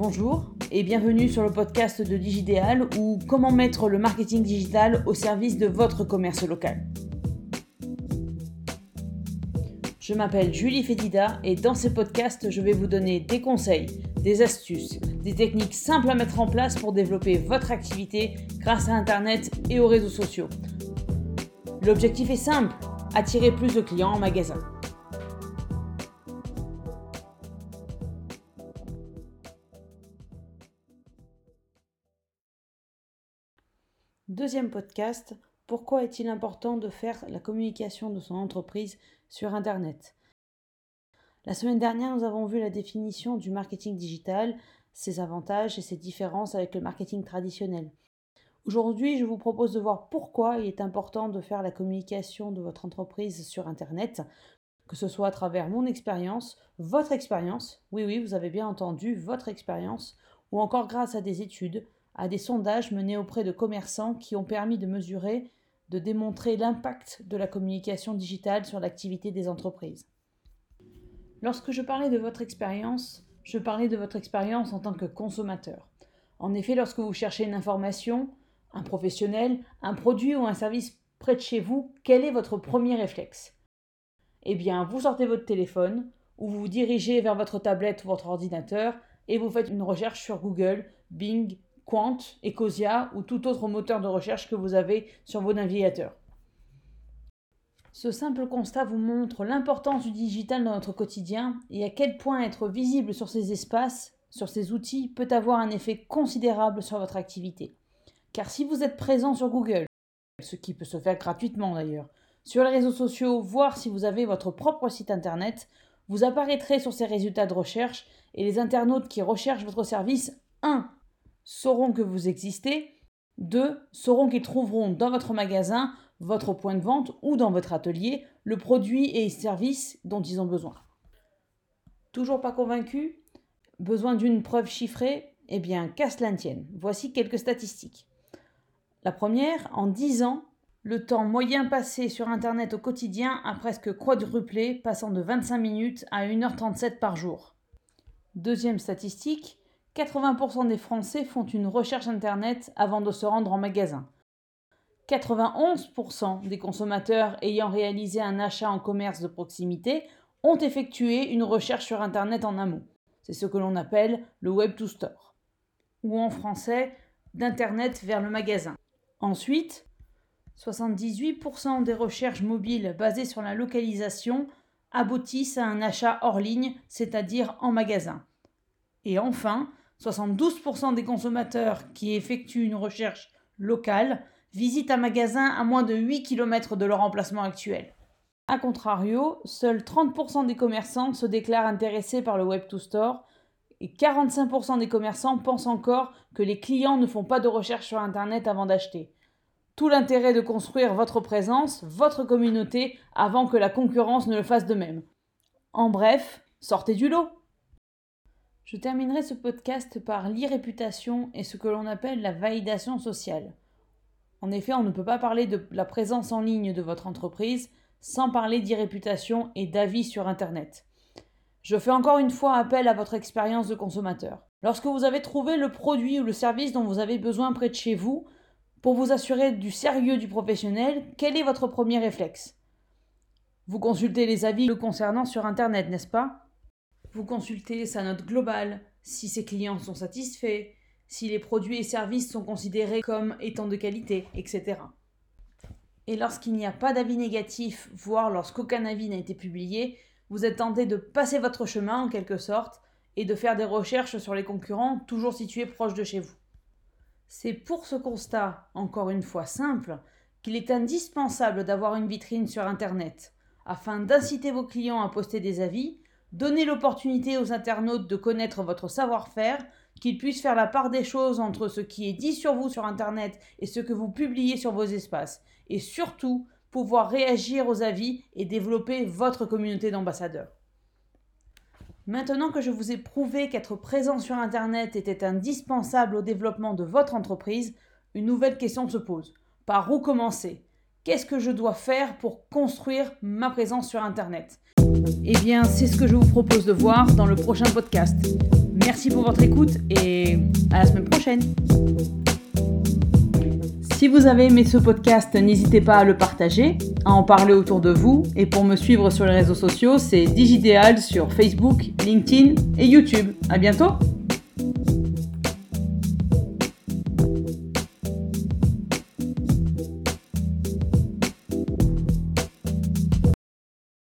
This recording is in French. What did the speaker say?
Bonjour et bienvenue sur le podcast de Digidéal ou comment mettre le marketing digital au service de votre commerce local. Je m'appelle Julie Fédida et dans ces podcasts, je vais vous donner des conseils, des astuces, des techniques simples à mettre en place pour développer votre activité grâce à Internet et aux réseaux sociaux. L'objectif est simple, attirer plus de clients en magasin. Deuxième podcast, pourquoi est-il important de faire la communication de son entreprise sur Internet? La semaine dernière, nous avons vu la définition du marketing digital, ses avantages et ses différences avec le marketing traditionnel. Aujourd'hui, je vous propose de voir pourquoi il est important de faire la communication de votre entreprise sur Internet, que ce soit à travers mon expérience, votre expérience, oui oui, vous avez bien entendu, votre expérience, ou encore grâce à des études, à des sondages menés auprès de commerçants qui ont permis de mesurer, de démontrer l'impact de la communication digitale sur l'activité des entreprises. Lorsque je parlais de votre expérience, je parlais de votre expérience en tant que consommateur. En effet, lorsque vous cherchez une information, un professionnel, un produit ou un service près de chez vous, quel est votre premier réflexe? Eh bien, vous sortez votre téléphone ou vous vous dirigez vers votre tablette ou votre ordinateur et vous faites une recherche sur Google, Bing, Quant, Ecosia ou tout autre moteur de recherche que vous avez sur vos navigateurs. Ce simple constat vous montre l'importance du digital dans notre quotidien et à quel point être visible sur ces espaces, sur ces outils, peut avoir un effet considérable sur votre activité. Car si vous êtes présent sur Google, ce qui peut se faire gratuitement d'ailleurs, sur les réseaux sociaux, voire si vous avez votre propre site internet, vous apparaîtrez sur ces résultats de recherche et les internautes qui recherchent votre service 1 sauront que vous existez. Deux, sauront qu'ils trouveront dans votre magasin, votre point de vente ou dans votre atelier le produit et service dont ils ont besoin. Toujours pas convaincu? Besoin d'une preuve chiffrée? Eh bien, qu'à cela tienne. Voici quelques statistiques. La première, en 10 ans, le temps moyen passé sur Internet au quotidien a presque quadruplé, passant de 25 minutes à 1h37 par jour. Deuxième statistique, 80% des Français font une recherche Internet avant de se rendre en magasin. 91% des consommateurs ayant réalisé un achat en commerce de proximité ont effectué une recherche sur Internet en amont. C'est ce que l'on appelle le Web to Store, ou en français d'Internet vers le magasin. Ensuite, 78% des recherches mobiles basées sur la localisation aboutissent à un achat hors ligne, c'est-à-dire en magasin. Et enfin, 72% des consommateurs qui effectuent une recherche locale visitent un magasin à moins de 8 km de leur emplacement actuel. A contrario, seuls 30% des commerçants se déclarent intéressés par le Web to Store et 45% des commerçants pensent encore que les clients ne font pas de recherche sur Internet avant d'acheter. Tout l'intérêt de construire votre présence, votre communauté, avant que la concurrence ne le fasse de même. En bref, sortez du lot. Je terminerai ce podcast par l'irréputation et ce que l'on appelle la validation sociale. En effet, on ne peut pas parler de la présence en ligne de votre entreprise sans parler d'irréputation et d'avis sur Internet. Je fais encore une fois appel à votre expérience de consommateur. Lorsque vous avez trouvé le produit ou le service dont vous avez besoin près de chez vous, pour vous assurer du sérieux du professionnel, quel est votre premier réflexe? Vous consultez les avis le concernant sur Internet, n'est-ce pas? Vous consultez sa note globale, si ses clients sont satisfaits, si les produits et services sont considérés comme étant de qualité, etc. Et lorsqu'il n'y a pas d'avis négatif, voire lorsqu'aucun avis n'a été publié, vous êtes tenté de passer votre chemin en quelque sorte et de faire des recherches sur les concurrents toujours situés proches de chez vous. C'est pour ce constat, encore une fois simple, qu'il est indispensable d'avoir une vitrine sur Internet, afin d'inciter vos clients à poster des avis Donnez l'opportunité aux internautes de connaître votre savoir-faire, qu'ils puissent faire la part des choses entre ce qui est dit sur vous sur Internet et ce que vous publiez sur vos espaces. Et surtout, pouvoir réagir aux avis et développer votre communauté d'ambassadeurs. Maintenant que je vous ai prouvé qu'être présent sur Internet était indispensable au développement de votre entreprise, une nouvelle question se pose. Par où commencer? Qu'est-ce que je dois faire pour construire ma présence sur Internet? Eh bien, c'est ce que je vous propose de voir dans le prochain podcast. Merci pour votre écoute et à la semaine prochaine. Si vous avez aimé ce podcast, n'hésitez pas à le partager, à en parler autour de vous. Et pour me suivre sur les réseaux sociaux, c'est Digidéal sur Facebook, LinkedIn et YouTube. À bientôt!